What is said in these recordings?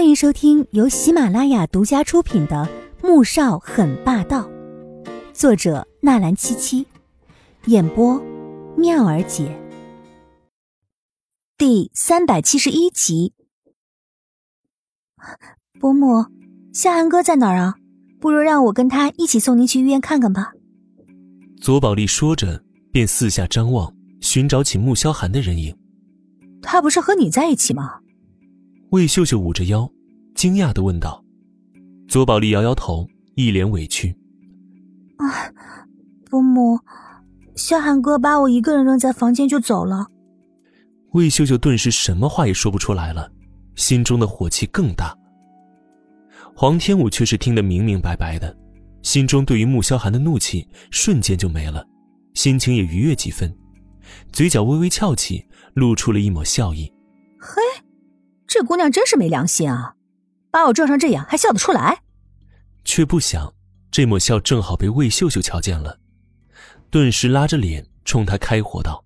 欢迎收听由喜马拉雅独家出品的《穆少很霸道》，作者纳兰七七，演播妙儿姐，第三百七十一集。伯母，夏寒哥在哪儿啊？不如让我跟他一起送您去医院看看吧。左宝莉说着，便四下张望，寻找起穆萧寒的人影。他不是和你在一起吗？魏秀秀捂着腰，惊讶的问道：“左宝丽摇摇头，一脸委屈。啊，伯母，萧寒哥把我一个人扔在房间就走了。”魏秀秀顿时什么话也说不出来了，心中的火气更大。黄天武却是听得明明白白的，心中对于穆萧寒的怒气瞬间就没了，心情也愉悦几分，嘴角微微翘起，露出了一抹笑意。嘿。这姑娘真是没良心啊！把我撞成这样还笑得出来？却不想这抹笑正好被魏秀秀瞧见了，顿时拉着脸冲他开火道：“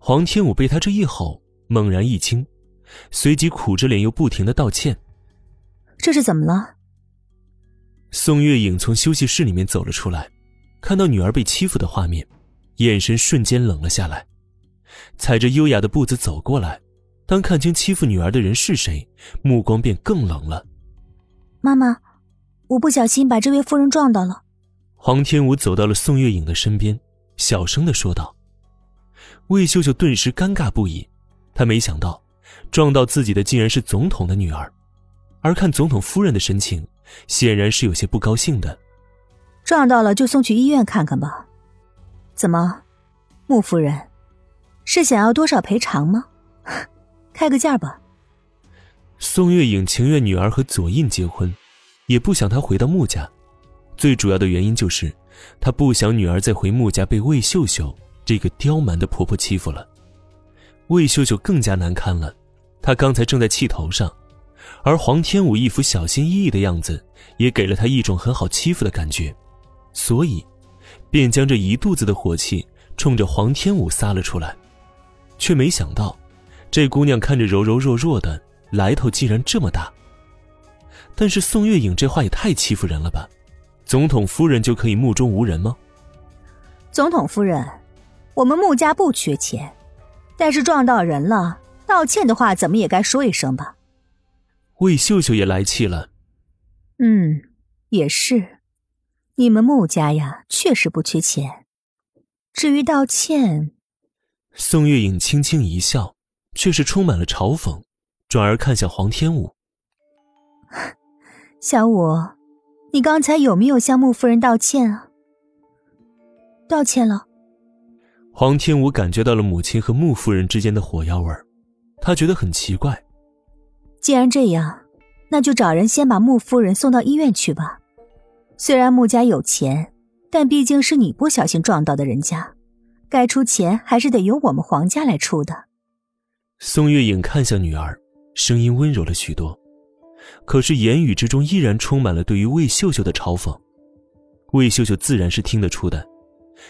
黄天武被他这一吼，猛然一惊，随即苦着脸又不停的道歉。这是怎么了？”宋月影从休息室里面走了出来，看到女儿被欺负的画面，眼神瞬间冷了下来，踩着优雅的步子走过来。当看清欺负女儿的人是谁，目光便更冷了。妈妈，我不小心把这位夫人撞到了。黄天武走到了宋月影的身边，小声的说道。魏秀秀顿时尴尬不已，她没想到撞到自己的竟然是总统的女儿，而看总统夫人的神情，显然是有些不高兴的。撞到了就送去医院看看吧。怎么，穆夫人，是想要多少赔偿吗？开个价吧。宋月影情愿女儿和左印结婚，也不想她回到穆家。最主要的原因就是，她不想女儿再回穆家被魏秀秀这个刁蛮的婆婆欺负了。魏秀秀更加难堪了，她刚才正在气头上，而黄天武一副小心翼翼的样子，也给了她一种很好欺负的感觉，所以，便将这一肚子的火气冲着黄天武撒了出来，却没想到。这姑娘看着柔柔弱弱的，来头竟然这么大。但是宋月影这话也太欺负人了吧？总统夫人就可以目中无人吗？总统夫人，我们穆家不缺钱，但是撞到人了，道歉的话怎么也该说一声吧？魏秀秀也来气了。嗯，也是，你们穆家呀，确实不缺钱。至于道歉，宋月影轻轻一笑。却是充满了嘲讽，转而看向黄天武。小五，你刚才有没有向穆夫人道歉啊？道歉了。黄天武感觉到了母亲和穆夫人之间的火药味儿，他觉得很奇怪。既然这样，那就找人先把穆夫人送到医院去吧。虽然穆家有钱，但毕竟是你不小心撞到的人家，该出钱还是得由我们黄家来出的。宋月影看向女儿，声音温柔了许多，可是言语之中依然充满了对于魏秀秀的嘲讽。魏秀秀自然是听得出的，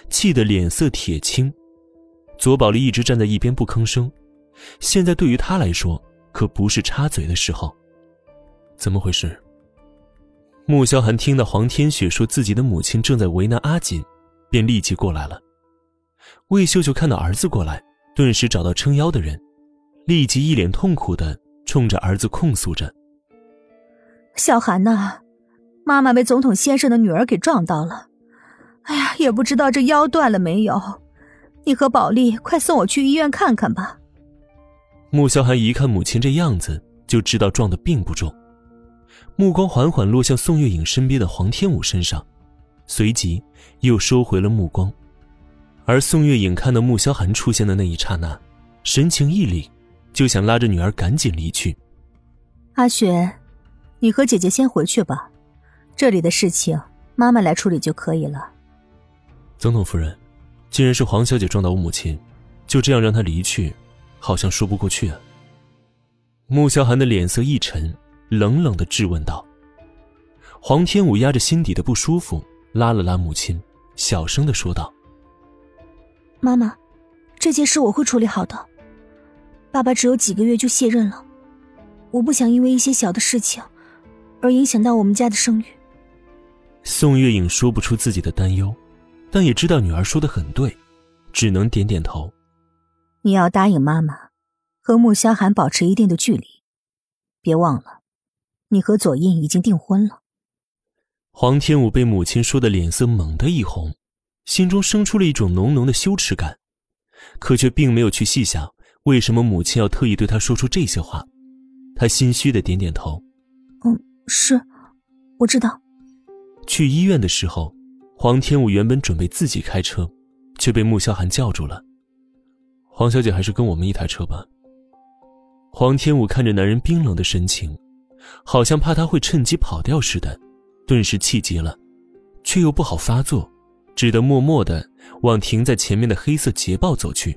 气得脸色铁青。左宝莉一直站在一边不吭声，现在对于她来说可不是插嘴的时候。怎么回事？穆萧寒听到黄天雪说自己的母亲正在为难阿锦，便立即过来了。魏秀秀看到儿子过来，顿时找到撑腰的人。立即一脸痛苦的冲着儿子控诉着：“小寒呐，妈妈被总统先生的女儿给撞到了，哎呀，也不知道这腰断了没有。你和宝莉快送我去医院看看吧。”穆萧寒一看母亲这样子，就知道撞的并不重，目光缓缓落向宋月影身边的黄天武身上，随即又收回了目光。而宋月影看到穆萧寒出现的那一刹那，神情一凛。就想拉着女儿赶紧离去。阿雪，你和姐姐先回去吧，这里的事情妈妈来处理就可以了。总统夫人，既然是黄小姐撞到我母亲，就这样让她离去，好像说不过去啊。穆萧寒的脸色一沉，冷冷的质问道。黄天武压着心底的不舒服，拉了拉母亲，小声的说道：“妈妈，这件事我会处理好的。”爸爸只有几个月就卸任了，我不想因为一些小的事情，而影响到我们家的声誉。宋月影说不出自己的担忧，但也知道女儿说的很对，只能点点头。你要答应妈妈，和穆萧寒保持一定的距离，别忘了，你和左印已经订婚了。黄天武被母亲说的脸色猛地一红，心中生出了一种浓浓的羞耻感，可却并没有去细想为什么母亲要特意对他说出这些话。他心虚的点点头：“嗯，是，我知道。”去医院的时候，黄天武原本准备自己开车，却被穆萧寒叫住了。黄小姐还是跟我们一台车吧。黄天武看着男人冰冷的神情，好像怕他会趁机跑掉似的，顿时气急了，却又不好发作，只得默默的往停在前面的黑色捷豹走去。